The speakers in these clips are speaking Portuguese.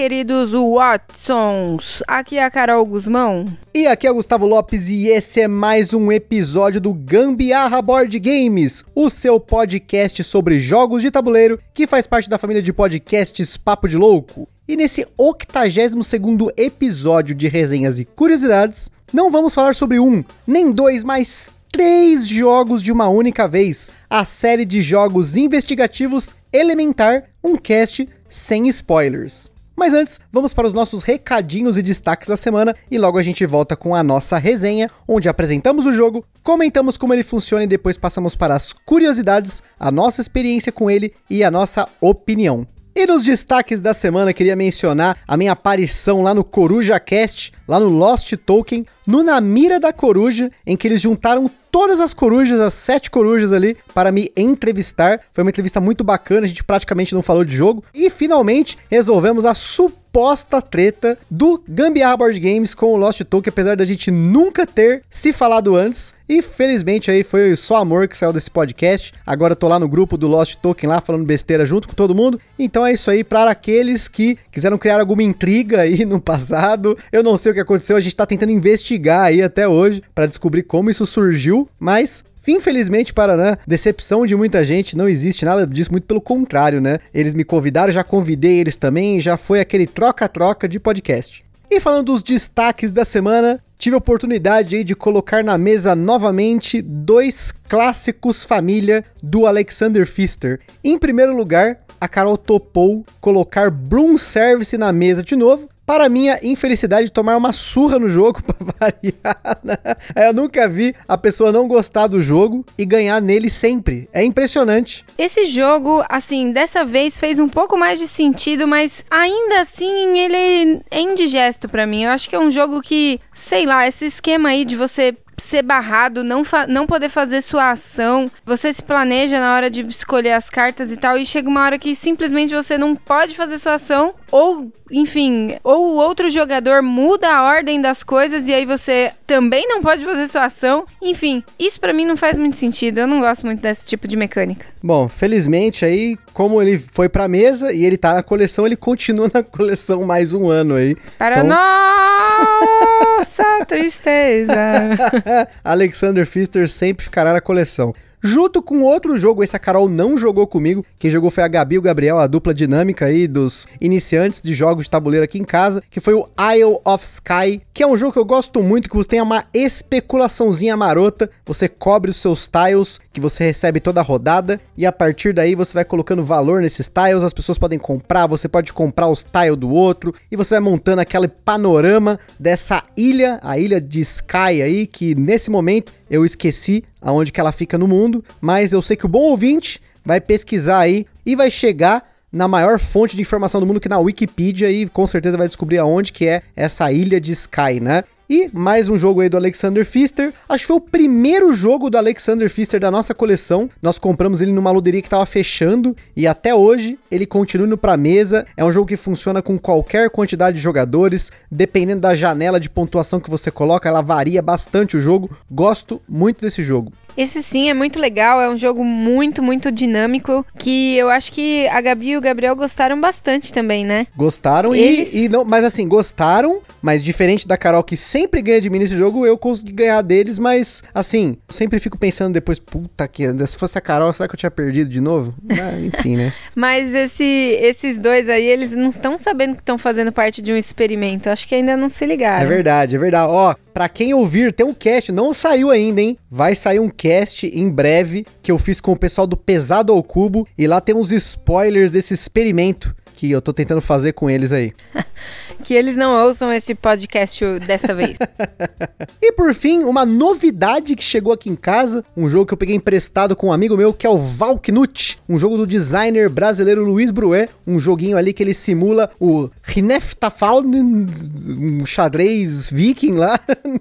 Queridos Watsons! Aqui é a Carol Guzmão. E aqui é o Gustavo Lopes e esse é mais um episódio do Gambiarra Board Games, o seu podcast sobre jogos de tabuleiro que faz parte da família de podcasts Papo de Louco. E nesse 82º episódio de resenhas e curiosidades, não vamos falar sobre um, nem dois, mas três jogos de uma única vez. A série de jogos investigativos Elementar, um cast sem spoilers. Mas antes, vamos para os nossos recadinhos e destaques da semana e logo a gente volta com a nossa resenha, onde apresentamos o jogo, comentamos como ele funciona e depois passamos para as curiosidades, a nossa experiência com ele e a nossa opinião. E nos destaques da semana, queria mencionar a minha aparição lá no Coruja Cast, lá no Lost Token, no Na Mira da Coruja, em que eles juntaram todas as corujas, as sete corujas ali, para me entrevistar. Foi uma entrevista muito bacana, a gente praticamente não falou de jogo. E finalmente resolvemos a suposta treta do Gambiarra Board Games com o Lost Token, apesar da gente nunca ter se falado antes. E felizmente aí foi só amor que saiu desse podcast. Agora eu tô lá no grupo do Lost Token lá falando besteira junto com todo mundo. Então é isso aí para aqueles que quiseram criar alguma intriga aí no passado. Eu não sei o que aconteceu, a gente tá tentando investigar aí até hoje para descobrir como isso surgiu, mas Infelizmente, para decepção de muita gente, não existe nada disso, muito pelo contrário, né? Eles me convidaram, já convidei eles também, já foi aquele troca-troca de podcast. E falando dos destaques da semana, tive a oportunidade aí de colocar na mesa novamente dois clássicos família do Alexander Pfister. Em primeiro lugar, a Carol topou colocar Broom Service na mesa de novo, para minha infelicidade, tomar uma surra no jogo, pra variar, né? Eu nunca vi a pessoa não gostar do jogo e ganhar nele sempre. É impressionante. Esse jogo, assim, dessa vez fez um pouco mais de sentido, mas ainda assim ele é indigesto para mim. Eu acho que é um jogo que, sei lá, esse esquema aí de você ser barrado, não, não poder fazer sua ação. Você se planeja na hora de escolher as cartas e tal, e chega uma hora que simplesmente você não pode fazer sua ação, ou, enfim, ou o outro jogador muda a ordem das coisas e aí você também não pode fazer sua ação. Enfim, isso para mim não faz muito sentido. Eu não gosto muito desse tipo de mecânica. Bom, felizmente aí, como ele foi pra mesa e ele tá na coleção, ele continua na coleção mais um ano aí. Para então... nossa tristeza. Alexander Pfister sempre ficará na coleção junto com outro jogo, esse a Carol não jogou comigo, quem jogou foi a Gabi e o Gabriel, a dupla dinâmica aí dos iniciantes de jogos de tabuleiro aqui em casa, que foi o Isle of Sky, que é um jogo que eu gosto muito, que você tem uma especulaçãozinha marota, você cobre os seus tiles, que você recebe toda a rodada, e a partir daí você vai colocando valor nesses tiles, as pessoas podem comprar, você pode comprar os tiles do outro, e você vai montando aquele panorama dessa ilha, a ilha de Sky aí, que nesse momento eu esqueci aonde que ela fica no mundo, mas eu sei que o bom ouvinte vai pesquisar aí e vai chegar na maior fonte de informação do mundo que é na Wikipedia e com certeza vai descobrir aonde que é essa ilha de Sky, né? E mais um jogo aí do Alexander Pfister. Acho que foi o primeiro jogo do Alexander Pfister da nossa coleção. Nós compramos ele numa loderia que estava fechando e até hoje ele continua indo pra mesa. É um jogo que funciona com qualquer quantidade de jogadores, dependendo da janela de pontuação que você coloca, ela varia bastante o jogo. Gosto muito desse jogo. Esse sim é muito legal, é um jogo muito, muito dinâmico, que eu acho que a Gabi e o Gabriel gostaram bastante também, né? Gostaram Eles... e, e não, mas assim, gostaram, mas diferente da Carol que sempre ganha de mim nesse jogo, eu consegui ganhar deles, mas assim, sempre fico pensando depois, puta que, se fosse a Carol, será que eu tinha perdido de novo? Ah, enfim, né? mas esse, esses dois aí, eles não estão sabendo que estão fazendo parte de um experimento, acho que ainda não se ligaram. É verdade, é verdade. Ó, pra quem ouvir, tem um cast, não saiu ainda, hein? Vai sair um cast em breve que eu fiz com o pessoal do Pesado ao Cubo e lá tem uns spoilers desse experimento que eu tô tentando fazer com eles aí. que eles não ouçam esse podcast dessa vez. e por fim, uma novidade que chegou aqui em casa, um jogo que eu peguei emprestado com um amigo meu, que é o Valknut, um jogo do designer brasileiro Luiz Bruet, um joguinho ali que ele simula o Hneftafal, um xadrez viking lá.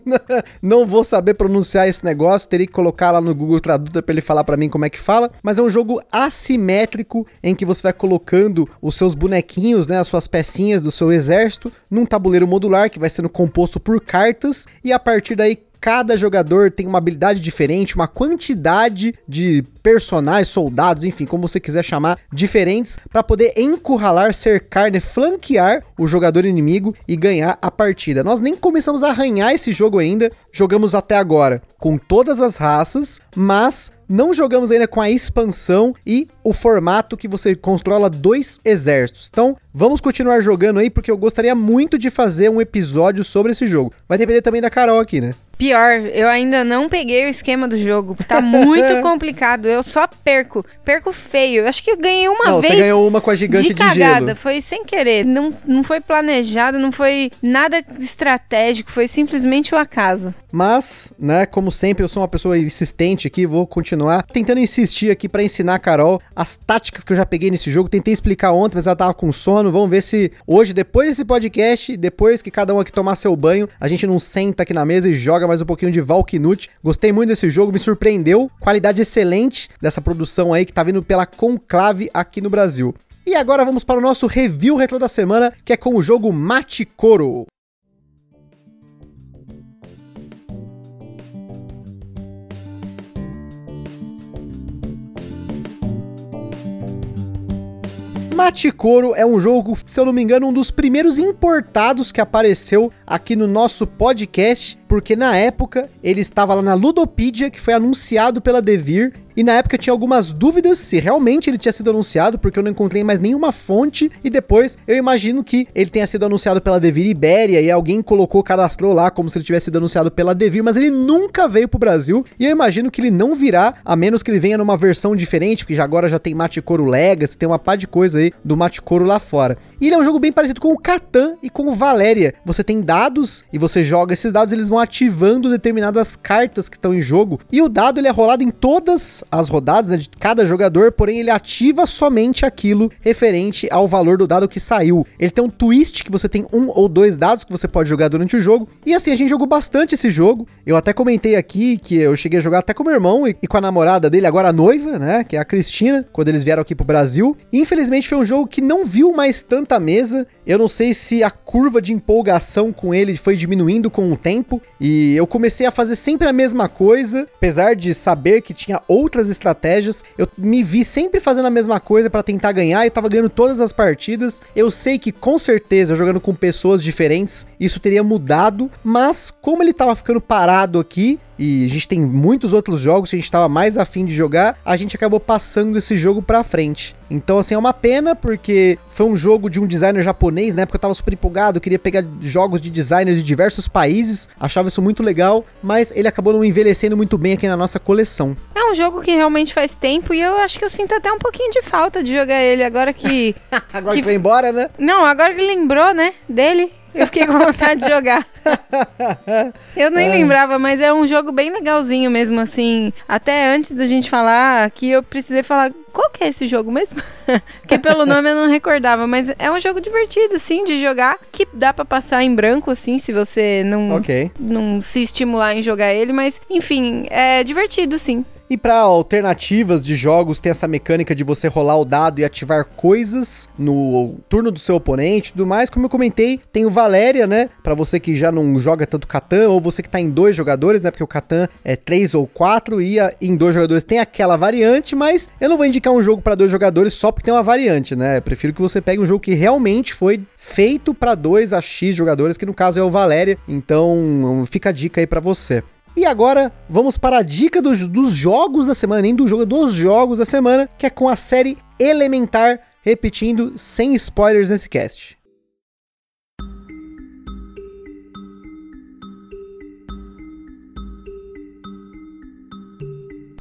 não vou saber pronunciar esse negócio, teria que colocar lá no Google Tradutor para ele falar para mim como é que fala, mas é um jogo assimétrico em que você vai colocando os seus bonequinhos, né, as suas pecinhas do seu exército num tabuleiro modular que vai sendo composto por cartas e a partir daí cada jogador tem uma habilidade diferente, uma quantidade de personagens, soldados, enfim, como você quiser chamar, diferentes para poder encurralar, cercar, né, flanquear o jogador inimigo e ganhar a partida. Nós nem começamos a arranhar esse jogo ainda, jogamos até agora com todas as raças, mas não jogamos ainda com a expansão e o formato que você controla dois exércitos. Então, vamos continuar jogando aí porque eu gostaria muito de fazer um episódio sobre esse jogo. Vai depender também da Carol aqui, né? Pior, eu ainda não peguei o esquema do jogo. Tá muito complicado. Eu só perco. Perco feio. Acho que eu ganhei uma não, vez. Você ganhou uma com a gigante de, de cagada. gelo. Foi sem querer. Não, não foi planejado, não foi nada estratégico. Foi simplesmente o acaso. Mas, né, como sempre, eu sou uma pessoa insistente aqui. Vou continuar tentando insistir aqui para ensinar a Carol as táticas que eu já peguei nesse jogo. Tentei explicar ontem, mas ela tava com sono. Vamos ver se hoje, depois desse podcast, depois que cada um aqui tomar seu banho, a gente não senta aqui na mesa e joga mais um pouquinho de Valknut. Gostei muito desse jogo, me surpreendeu. Qualidade excelente dessa produção aí que tá vindo pela Conclave aqui no Brasil. E agora vamos para o nosso review retro da semana, que é com o jogo Machikoro. Machikoro é um jogo, se eu não me engano, um dos primeiros importados que apareceu aqui no nosso podcast, porque na época ele estava lá na Ludopedia, que foi anunciado pela Devir, e na época tinha algumas dúvidas se realmente ele tinha sido anunciado, porque eu não encontrei mais nenhuma fonte. E depois eu imagino que ele tenha sido anunciado pela Devir Ibéria e alguém colocou, cadastrou lá como se ele tivesse sido anunciado pela Devir, mas ele nunca veio pro Brasil. E eu imagino que ele não virá, a menos que ele venha numa versão diferente, porque já agora já tem Maticoro Legacy, tem uma pá de coisa aí do Maticoro lá fora. E ele é um jogo bem parecido com o Catan e com o Valéria. Você tem dados e você joga esses dados, eles vão ativando determinadas cartas que estão em jogo. E o dado ele é rolado em todas as rodadas né, de cada jogador, porém ele ativa somente aquilo referente ao valor do dado que saiu. Ele tem um twist que você tem um ou dois dados que você pode jogar durante o jogo. E assim, a gente jogou bastante esse jogo. Eu até comentei aqui que eu cheguei a jogar até com meu irmão e, e com a namorada dele, agora a noiva, né? Que é a Cristina, quando eles vieram aqui pro Brasil. E, infelizmente foi um jogo que não viu mais tanta mesa. Eu não sei se a curva de empolgação com ele foi diminuindo com o tempo. E eu comecei a fazer sempre a mesma coisa, apesar de saber que tinha outras outras estratégias. Eu me vi sempre fazendo a mesma coisa para tentar ganhar e tava ganhando todas as partidas. Eu sei que com certeza jogando com pessoas diferentes, isso teria mudado, mas como ele tava ficando parado aqui, e a gente tem muitos outros jogos que a gente estava mais afim de jogar, a gente acabou passando esse jogo pra frente. Então, assim, é uma pena, porque foi um jogo de um designer japonês, na época eu tava super empolgado, queria pegar jogos de designers de diversos países, achava isso muito legal, mas ele acabou não envelhecendo muito bem aqui na nossa coleção. É um jogo que realmente faz tempo e eu acho que eu sinto até um pouquinho de falta de jogar ele agora que. agora que, que foi embora, né? Não, agora que lembrou, né? Dele. Eu fiquei com vontade de jogar. Eu nem lembrava, mas é um jogo bem legalzinho mesmo, assim. Até antes da gente falar que eu precisei falar qual que é esse jogo mesmo? Porque pelo nome eu não recordava, mas é um jogo divertido, sim, de jogar, que dá para passar em branco, assim, se você não, okay. não se estimular em jogar ele, mas enfim, é divertido, sim. E para alternativas de jogos, tem essa mecânica de você rolar o dado e ativar coisas no turno do seu oponente e tudo mais. Como eu comentei, tem o Valéria, né? Para você que já não joga tanto Catan, ou você que tá em dois jogadores, né? Porque o Catan é três ou quatro, e em dois jogadores tem aquela variante, mas eu não vou indicar um jogo para dois jogadores só porque tem uma variante, né? Eu prefiro que você pegue um jogo que realmente foi feito para dois a X jogadores, que no caso é o Valéria. Então, fica a dica aí para você. E agora vamos para a dica dos, dos jogos da semana, nem do jogo, dos jogos da semana, que é com a série Elementar, repetindo, sem spoilers nesse cast.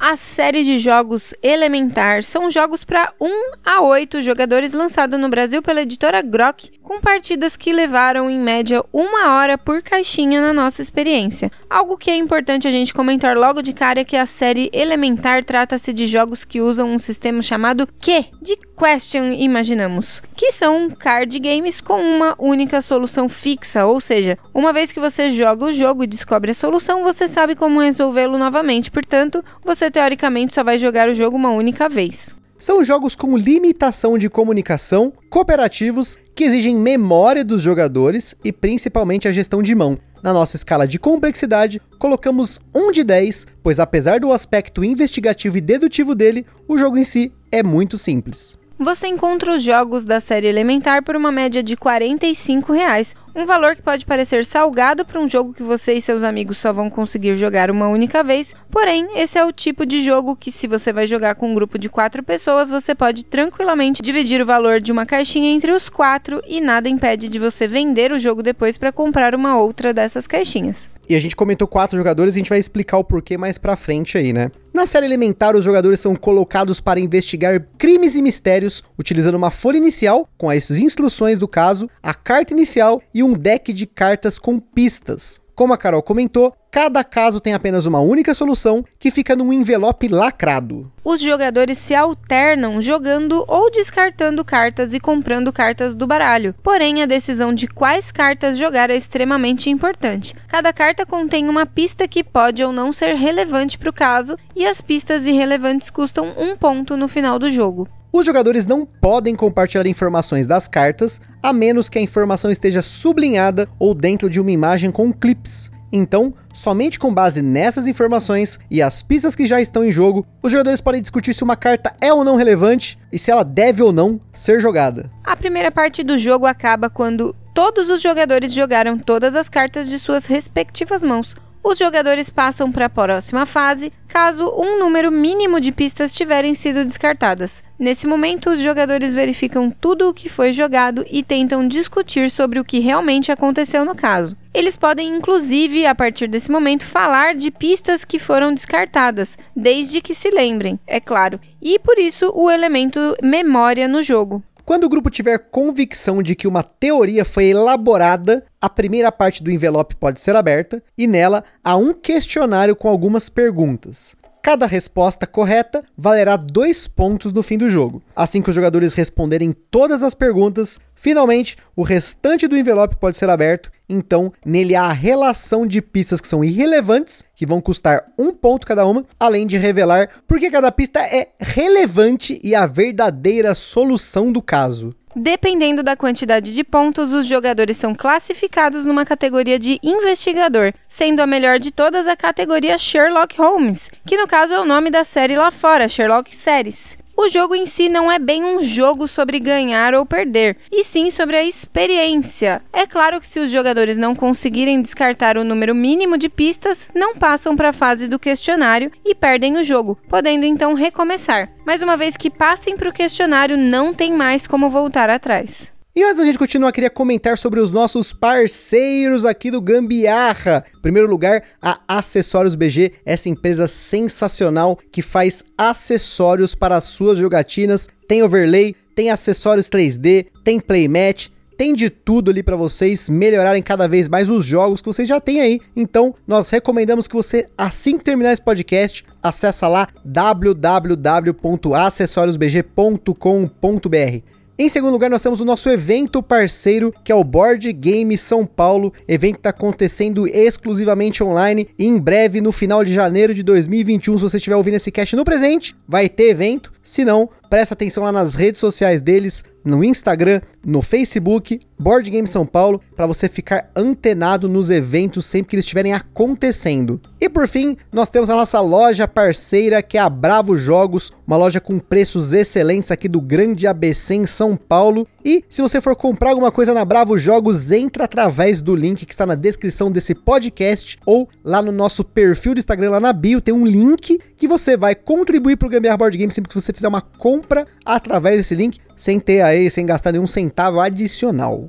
A série de jogos Elementar são jogos para 1 a 8 jogadores lançado no Brasil pela editora Grok, com partidas que levaram em média uma hora por caixinha na nossa experiência. Algo que é importante a gente comentar logo de cara é que a série Elementar trata-se de jogos que usam um sistema chamado Q, de Question, imaginamos, que são card games com uma única solução fixa, ou seja, uma vez que você joga o jogo e descobre a solução, você sabe como resolvê-lo novamente, portanto, você teoricamente só vai jogar o jogo uma única vez. São jogos com limitação de comunicação, cooperativos, que exigem memória dos jogadores e principalmente a gestão de mão. Na nossa escala de complexidade, colocamos 1 de 10, pois apesar do aspecto investigativo e dedutivo dele, o jogo em si é muito simples. Você encontra os jogos da série Elementar por uma média de 45 reais, um valor que pode parecer salgado para um jogo que você e seus amigos só vão conseguir jogar uma única vez, porém, esse é o tipo de jogo que, se você vai jogar com um grupo de quatro pessoas, você pode tranquilamente dividir o valor de uma caixinha entre os quatro e nada impede de você vender o jogo depois para comprar uma outra dessas caixinhas. E a gente comentou quatro jogadores e a gente vai explicar o porquê mais pra frente aí, né? Na série Elementar, os jogadores são colocados para investigar crimes e mistérios, utilizando uma folha inicial com as instruções do caso, a carta inicial e um deck de cartas com pistas. Como a Carol comentou, cada caso tem apenas uma única solução que fica num envelope lacrado. Os jogadores se alternam jogando ou descartando cartas e comprando cartas do baralho. Porém, a decisão de quais cartas jogar é extremamente importante. Cada carta contém uma pista que pode ou não ser relevante para o caso, e as pistas irrelevantes custam um ponto no final do jogo. Os jogadores não podem compartilhar informações das cartas, a menos que a informação esteja sublinhada ou dentro de uma imagem com clips. Então, somente com base nessas informações e as pistas que já estão em jogo, os jogadores podem discutir se uma carta é ou não relevante e se ela deve ou não ser jogada. A primeira parte do jogo acaba quando todos os jogadores jogaram todas as cartas de suas respectivas mãos, os jogadores passam para a próxima fase caso um número mínimo de pistas tiverem sido descartadas. Nesse momento, os jogadores verificam tudo o que foi jogado e tentam discutir sobre o que realmente aconteceu no caso. Eles podem, inclusive, a partir desse momento, falar de pistas que foram descartadas, desde que se lembrem, é claro, e por isso o elemento memória no jogo. Quando o grupo tiver convicção de que uma teoria foi elaborada, a primeira parte do envelope pode ser aberta e nela há um questionário com algumas perguntas. Cada resposta correta valerá dois pontos no fim do jogo. Assim que os jogadores responderem todas as perguntas, finalmente o restante do envelope pode ser aberto. Então, nele há a relação de pistas que são irrelevantes, que vão custar um ponto cada uma, além de revelar porque cada pista é relevante e a verdadeira solução do caso. Dependendo da quantidade de pontos, os jogadores são classificados numa categoria de investigador, sendo a melhor de todas a categoria Sherlock Holmes, que no caso é o nome da série lá fora, Sherlock Series. O jogo em si não é bem um jogo sobre ganhar ou perder, e sim sobre a experiência. É claro que se os jogadores não conseguirem descartar o número mínimo de pistas, não passam para a fase do questionário e perdem o jogo, podendo então recomeçar. Mas uma vez que passem para o questionário, não tem mais como voltar atrás. E antes da gente continuar, queria comentar sobre os nossos parceiros aqui do Gambiarra. Em primeiro lugar, a Acessórios BG, essa empresa sensacional que faz acessórios para as suas jogatinas. Tem overlay, tem acessórios 3D, tem playmat, tem de tudo ali para vocês melhorarem cada vez mais os jogos que vocês já têm aí. Então, nós recomendamos que você, assim que terminar esse podcast, acessa lá www.acessoriosbg.com.br. Em segundo lugar, nós temos o nosso evento parceiro, que é o Board Game São Paulo. Evento que está acontecendo exclusivamente online. E em breve, no final de janeiro de 2021, se você estiver ouvindo esse cast no presente, vai ter evento. Se não, presta atenção lá nas redes sociais deles, no Instagram, no Facebook, Board Game São Paulo, para você ficar antenado nos eventos sempre que eles estiverem acontecendo. E por fim, nós temos a nossa loja parceira, que é a Bravo Jogos, uma loja com preços excelentes aqui do Grande ABC em São Paulo. E se você for comprar alguma coisa na Bravo Jogos, entra através do link que está na descrição desse podcast ou lá no nosso perfil do Instagram, lá na bio, tem um link que você vai contribuir para o Gambiarra Board Game sempre que você fizer uma compra através desse link, sem ter aí, sem gastar nenhum centavo adicional.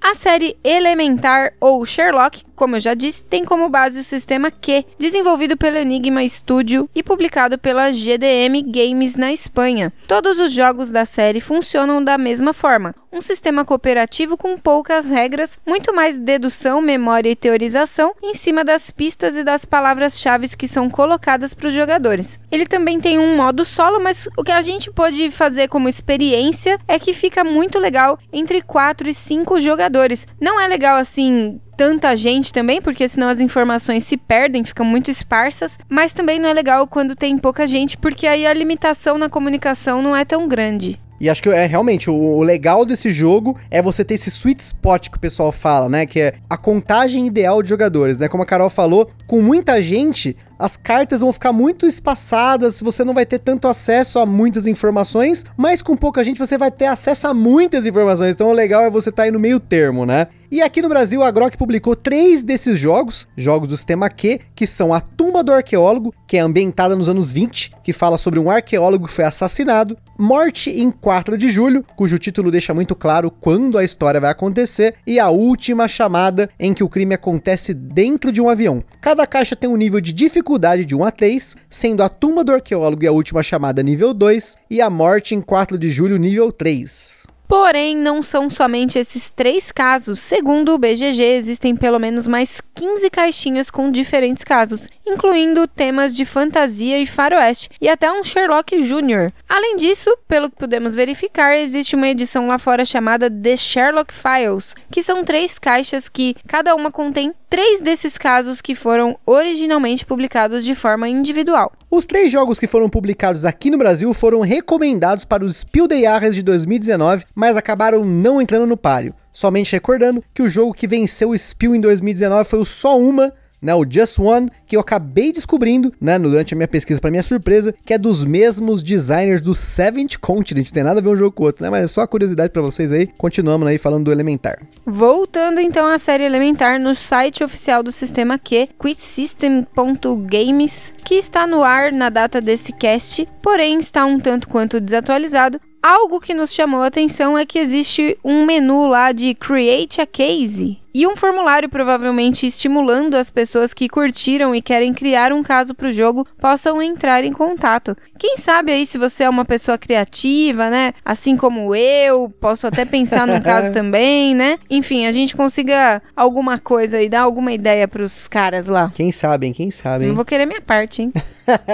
A série Elementar ou Sherlock, como eu já disse, tem como base o sistema Q, desenvolvido pelo Enigma Studio e publicado pela GDM Games na Espanha. Todos os jogos da série funcionam da mesma forma, um sistema cooperativo com poucas regras, muito mais dedução, memória e teorização em cima das pistas e das palavras-chave que são colocadas para os jogadores. Ele também tem um modo solo, mas o que a gente pode fazer como experiência é que fica muito legal entre 4 e 5 jogadores. Não é legal assim tanta gente também, porque senão as informações se perdem, ficam muito esparsas, mas também não é legal quando tem pouca gente, porque aí a limitação na comunicação não é tão grande. E acho que é realmente o, o, legal desse jogo é você ter esse sweet spot que o pessoal fala, né? Que é a contagem ideal de jogadores, né? Como a Carol falou, com muita gente, as cartas vão ficar muito espaçadas, você não vai ter tanto acesso a muitas informações, mas com pouca gente você vai ter acesso a muitas informações. Então o legal é você estar tá aí no meio termo, né? E aqui no Brasil, a Grok publicou três desses jogos, jogos do sistema Q, que são a Tumba do Arqueólogo, que é ambientada nos anos 20, que fala sobre um arqueólogo que foi assassinado, Morte em 4 de julho, cujo título deixa muito claro quando a história vai acontecer, e a última chamada, em que o crime acontece dentro de um avião. Cada caixa tem um nível de dificuldade de 1 a 3, sendo a Tumba do Arqueólogo e a última chamada nível 2, e a Morte em 4 de julho nível 3. Porém, não são somente esses três casos. Segundo o BGG, existem pelo menos mais 15 caixinhas com diferentes casos, incluindo temas de fantasia e faroeste, e até um Sherlock Jr. Além disso, pelo que podemos verificar, existe uma edição lá fora chamada The Sherlock Files, que são três caixas que cada uma contém três desses casos que foram originalmente publicados de forma individual. Os três jogos que foram publicados aqui no Brasil foram recomendados para os Spiel des Jahres de 2019, mas acabaram não entrando no páreo. Somente recordando que o jogo que venceu o Spiel em 2019 foi o Só Uma, né, o Just One, que eu acabei descobrindo, né, durante a minha pesquisa para minha surpresa, que é dos mesmos designers do Seventh Continent, tem nada a ver um jogo com o outro, né, mas é só curiosidade para vocês aí. Continuamos aí falando do Elementar. Voltando então à série Elementar no site oficial do sistema Q, quitsystem.games, que está no ar na data desse cast, porém está um tanto quanto desatualizado, Algo que nos chamou a atenção é que existe um menu lá de Create a Case e um formulário provavelmente estimulando as pessoas que curtiram e querem criar um caso para o jogo possam entrar em contato. Quem sabe aí se você é uma pessoa criativa, né? Assim como eu, posso até pensar num caso também, né? Enfim, a gente consiga alguma coisa e dar alguma ideia para os caras lá. Quem sabe, hein? Quem sabe, hein? Não vou querer minha parte, hein?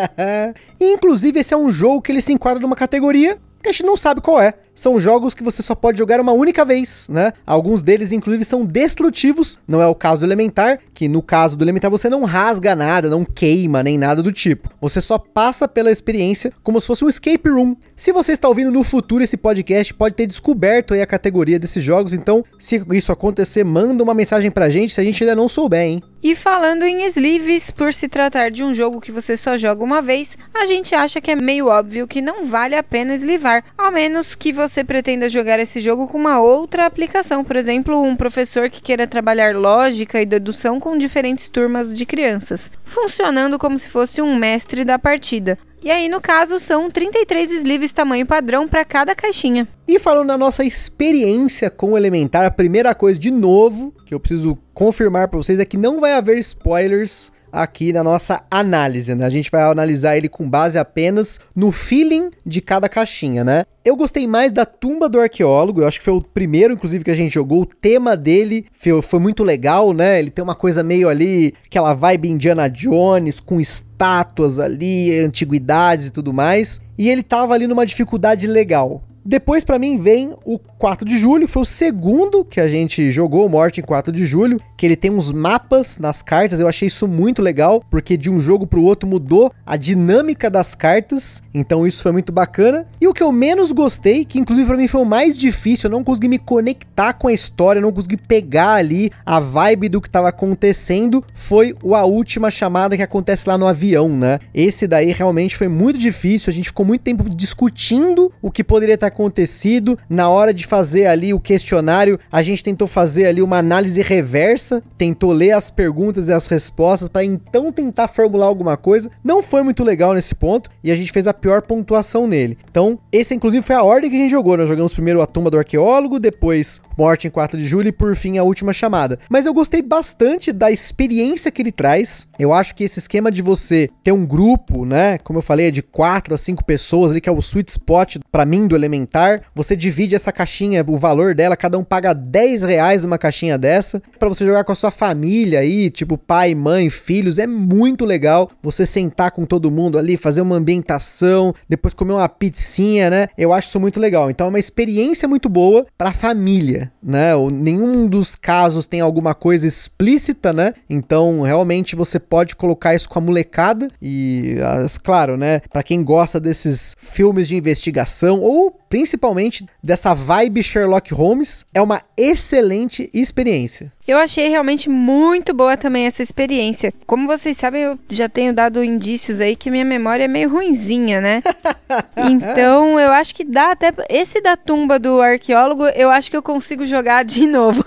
Inclusive, esse é um jogo que ele se enquadra numa categoria que a gente não sabe qual é. São jogos que você só pode jogar uma única vez, né? Alguns deles, inclusive, são destrutivos. Não é o caso do Elementar, que no caso do Elementar você não rasga nada, não queima, nem nada do tipo. Você só passa pela experiência como se fosse um escape room. Se você está ouvindo no futuro esse podcast, pode ter descoberto aí a categoria desses jogos. Então, se isso acontecer, manda uma mensagem pra gente se a gente ainda não souber, hein? E falando em sleeves, por se tratar de um jogo que você só joga uma vez, a gente acha que é meio óbvio que não vale a pena eslivar, ao menos que você pretenda jogar esse jogo com uma outra aplicação, por exemplo, um professor que queira trabalhar lógica e dedução com diferentes turmas de crianças, funcionando como se fosse um mestre da partida. E aí, no caso, são 33 sleeves tamanho padrão para cada caixinha. E falando da nossa experiência com o Elementar, a primeira coisa de novo que eu preciso confirmar para vocês é que não vai haver spoilers aqui na nossa análise, né? A gente vai analisar ele com base apenas no feeling de cada caixinha, né? Eu gostei mais da Tumba do Arqueólogo, eu acho que foi o primeiro, inclusive, que a gente jogou. O tema dele foi, foi muito legal, né? Ele tem uma coisa meio ali, aquela vibe Indiana Jones, com estátuas ali, antiguidades e tudo mais. E ele tava ali numa dificuldade legal. Depois, para mim, vem o 4 de julho, foi o segundo que a gente jogou, Morte em 4 de julho, que ele tem uns mapas nas cartas, eu achei isso muito legal, porque de um jogo pro outro mudou a dinâmica das cartas, então isso foi muito bacana. E o que eu menos gostei, que inclusive para mim foi o mais difícil, eu não consegui me conectar com a história, não consegui pegar ali a vibe do que tava acontecendo, foi a última chamada que acontece lá no avião, né? Esse daí realmente foi muito difícil, a gente ficou muito tempo discutindo o que poderia estar acontecido. Na hora de fazer ali o questionário, a gente tentou fazer ali uma análise reversa, tentou ler as perguntas e as respostas para então tentar formular alguma coisa. Não foi muito legal nesse ponto e a gente fez a pior pontuação nele. Então, esse inclusive foi a ordem que a gente jogou. Nós jogamos primeiro a tumba do arqueólogo, depois Morte em 4 de julho e por fim a última chamada. Mas eu gostei bastante da experiência que ele traz. Eu acho que esse esquema de você ter um grupo, né, como eu falei, é de 4 a 5 pessoas ali que é o sweet spot para mim do elementar. Você divide essa caixinha, o valor dela, cada um paga 10 reais numa caixinha dessa para você jogar com a sua família aí, tipo pai, mãe, filhos, é muito legal. Você sentar com todo mundo ali, fazer uma ambientação, depois comer uma pizzinha, né? Eu acho isso muito legal. Então é uma experiência muito boa para família, né? Nenhum dos casos tem alguma coisa explícita, né? Então realmente você pode colocar isso com a molecada e, claro, né? Para quem gosta desses filmes de investigação ou principalmente dessa vibe Sherlock Holmes, é uma excelente experiência. Eu achei realmente muito boa também essa experiência. Como vocês sabem, eu já tenho dado indícios aí que minha memória é meio ruinzinha, né? então, eu acho que dá até esse da tumba do arqueólogo, eu acho que eu consigo jogar de novo.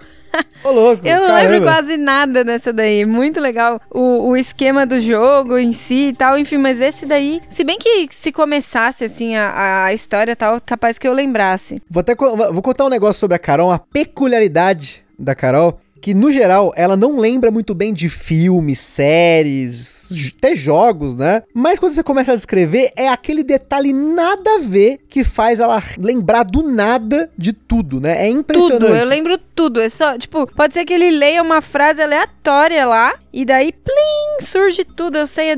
Ô, louco, Eu não caramba. lembro quase nada dessa daí. Muito legal o, o esquema do jogo em si e tal. Enfim, mas esse daí, se bem que se começasse assim a, a história tal, capaz que eu lembrasse. Vou até vou contar um negócio sobre a Carol, uma peculiaridade da Carol que no geral ela não lembra muito bem de filmes, séries, até jogos, né? Mas quando você começa a descrever, é aquele detalhe nada a ver que faz ela lembrar do nada de tudo, né? É impressionante. Tudo, eu lembro tudo. É só, tipo, pode ser que ele leia uma frase aleatória lá e daí, plim, surge tudo. Eu sei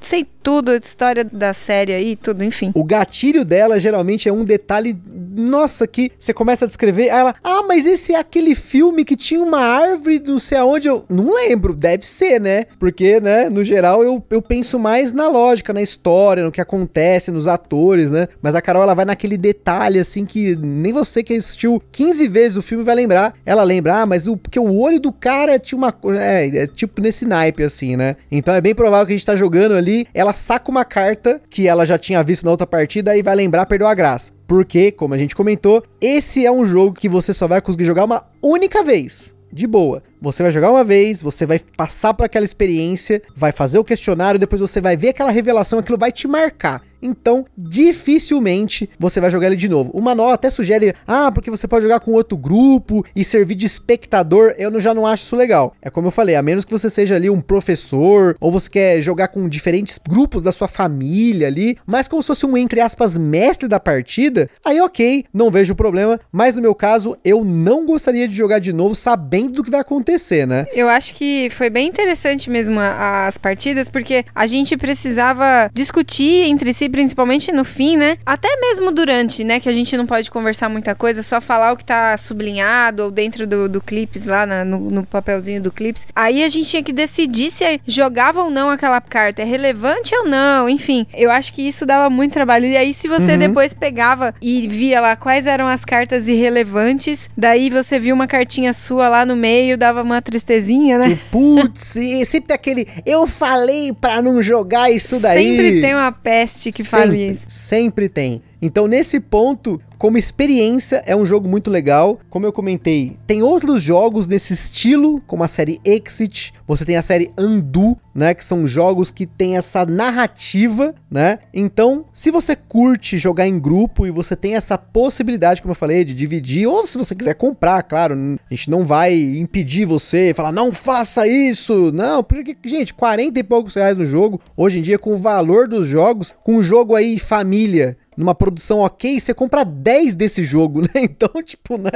sei tudo, a história da série aí, tudo, enfim. O gatilho dela geralmente é um detalhe, nossa, que você começa a descrever, aí ela, ah, mas esse é aquele filme que tinha uma árvore, não sei aonde, eu não lembro, deve ser, né? Porque, né, no geral eu, eu penso mais na lógica, na história, no que acontece, nos atores, né? Mas a Carol, ela vai naquele detalhe, assim, que nem você que assistiu 15 vezes o filme vai lembrar. Ela lembra, ah, mas o, porque o olho do cara tinha uma, é, é tipo nesse naipe, assim, né? Então é bem provável que a gente tá jogando ali, ela saca uma carta que ela já tinha visto na outra partida e vai lembrar, perdeu a graça. Porque, como a gente comentou, esse é um jogo que você só vai conseguir jogar uma única vez. De boa. Você vai jogar uma vez, você vai passar por aquela experiência, vai fazer o questionário, depois você vai ver aquela revelação, aquilo vai te marcar. Então, dificilmente você vai jogar ele de novo. O manual até sugere, ah, porque você pode jogar com outro grupo e servir de espectador. Eu já não acho isso legal. É como eu falei, a menos que você seja ali um professor ou você quer jogar com diferentes grupos da sua família ali, mas como se fosse um entre aspas mestre da partida, aí ok, não vejo problema. Mas no meu caso, eu não gostaria de jogar de novo sabendo do que vai acontecer, né? Eu acho que foi bem interessante mesmo as partidas, porque a gente precisava discutir entre si principalmente no fim, né? Até mesmo durante, né? Que a gente não pode conversar muita coisa, só falar o que tá sublinhado ou dentro do, do clips lá na, no, no, papelzinho do clips. Aí a gente tinha que decidir se jogava ou não aquela carta, é relevante ou não, enfim. Eu acho que isso dava muito trabalho. E aí, se você uhum. depois pegava e via lá quais eram as cartas irrelevantes, daí você viu uma cartinha sua lá no meio, dava uma tristezinha, né? Putz, sempre tem aquele. Eu falei pra não jogar isso daí. Sempre tem uma peste que sempre, isso. Sempre tem. Então, nesse ponto, como experiência, é um jogo muito legal. Como eu comentei, tem outros jogos desse estilo, como a série Exit, você tem a série Undo, né, que são jogos que tem essa narrativa, né? Então, se você curte jogar em grupo e você tem essa possibilidade, como eu falei, de dividir, ou se você quiser comprar, claro, a gente não vai impedir você, falar não faça isso, não, porque gente, 40 e poucos reais no jogo, hoje em dia com o valor dos jogos, com o jogo aí família, numa produção ok, você compra 10 desse jogo, né? Então, tipo, né?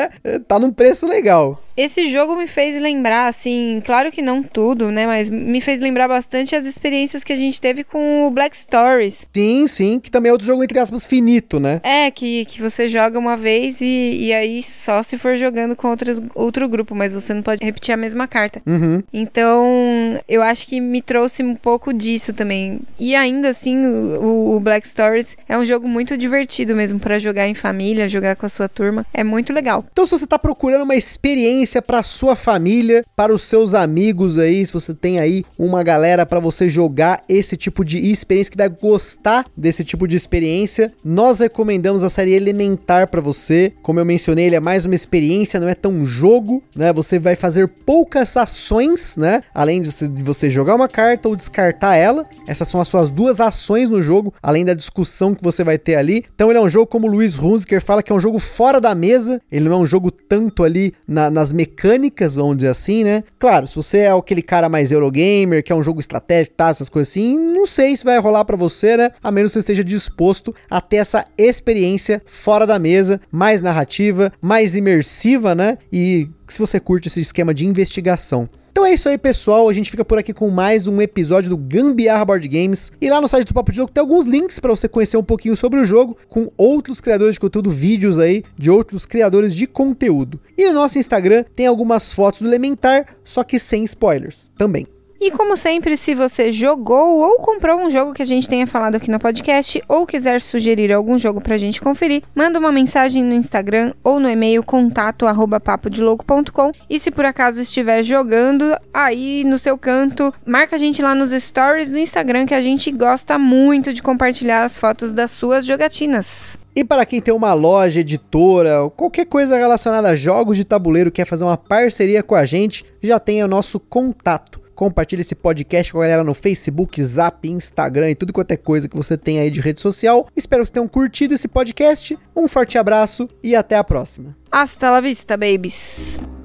Tá num preço legal. Esse jogo me fez lembrar, assim, claro que não tudo, né? Mas me fez lembrar bastante as experiências que a gente teve com o Black Stories. Sim, sim, que também é outro jogo, entre aspas, finito, né? É, que, que você joga uma vez e, e aí só se for jogando com outros, outro grupo, mas você não pode repetir a mesma carta. Uhum. Então, eu acho que me trouxe um pouco disso também. E ainda assim, o, o Black Stories é um jogo muito muito divertido mesmo para jogar em família, jogar com a sua turma. É muito legal. Então, se você tá procurando uma experiência para sua família, para os seus amigos aí, se você tem aí uma galera para você jogar esse tipo de experiência que vai gostar desse tipo de experiência, nós recomendamos a série Elementar para você. Como eu mencionei, ele é mais uma experiência, não é tão jogo, né? Você vai fazer poucas ações, né? Além de você, de você jogar uma carta ou descartar ela. Essas são as suas duas ações no jogo, além da discussão que você vai ter ali. Então ele é um jogo como o Luiz Hunziker fala que é um jogo fora da mesa. Ele não é um jogo tanto ali na, nas mecânicas, vamos dizer assim, né? Claro, se você é aquele cara mais Eurogamer, que é um jogo estratégico, tá, essas coisas assim, não sei se vai rolar para você, né? A menos que você esteja disposto a ter essa experiência fora da mesa, mais narrativa, mais imersiva, né? E se você curte esse esquema de investigação. Então é isso aí, pessoal. A gente fica por aqui com mais um episódio do Gambiarra Board Games. E lá no site do Papo de Louco tem alguns links para você conhecer um pouquinho sobre o jogo, com outros criadores de conteúdo, vídeos aí de outros criadores de conteúdo. E no nosso Instagram tem algumas fotos do Elementar, só que sem spoilers também. E como sempre, se você jogou ou comprou um jogo que a gente tenha falado aqui no podcast ou quiser sugerir algum jogo pra gente conferir, manda uma mensagem no Instagram ou no e-mail contato arroba papodelouco.com e se por acaso estiver jogando aí no seu canto, marca a gente lá nos stories do Instagram que a gente gosta muito de compartilhar as fotos das suas jogatinas. E para quem tem uma loja, editora, qualquer coisa relacionada a jogos de tabuleiro, quer fazer uma parceria com a gente, já tem o nosso contato compartilhe esse podcast com a galera no Facebook, Zap, Instagram e tudo quanto é coisa que você tem aí de rede social. Espero que vocês tenham curtido esse podcast. Um forte abraço e até a próxima. Hasta la vista, babies!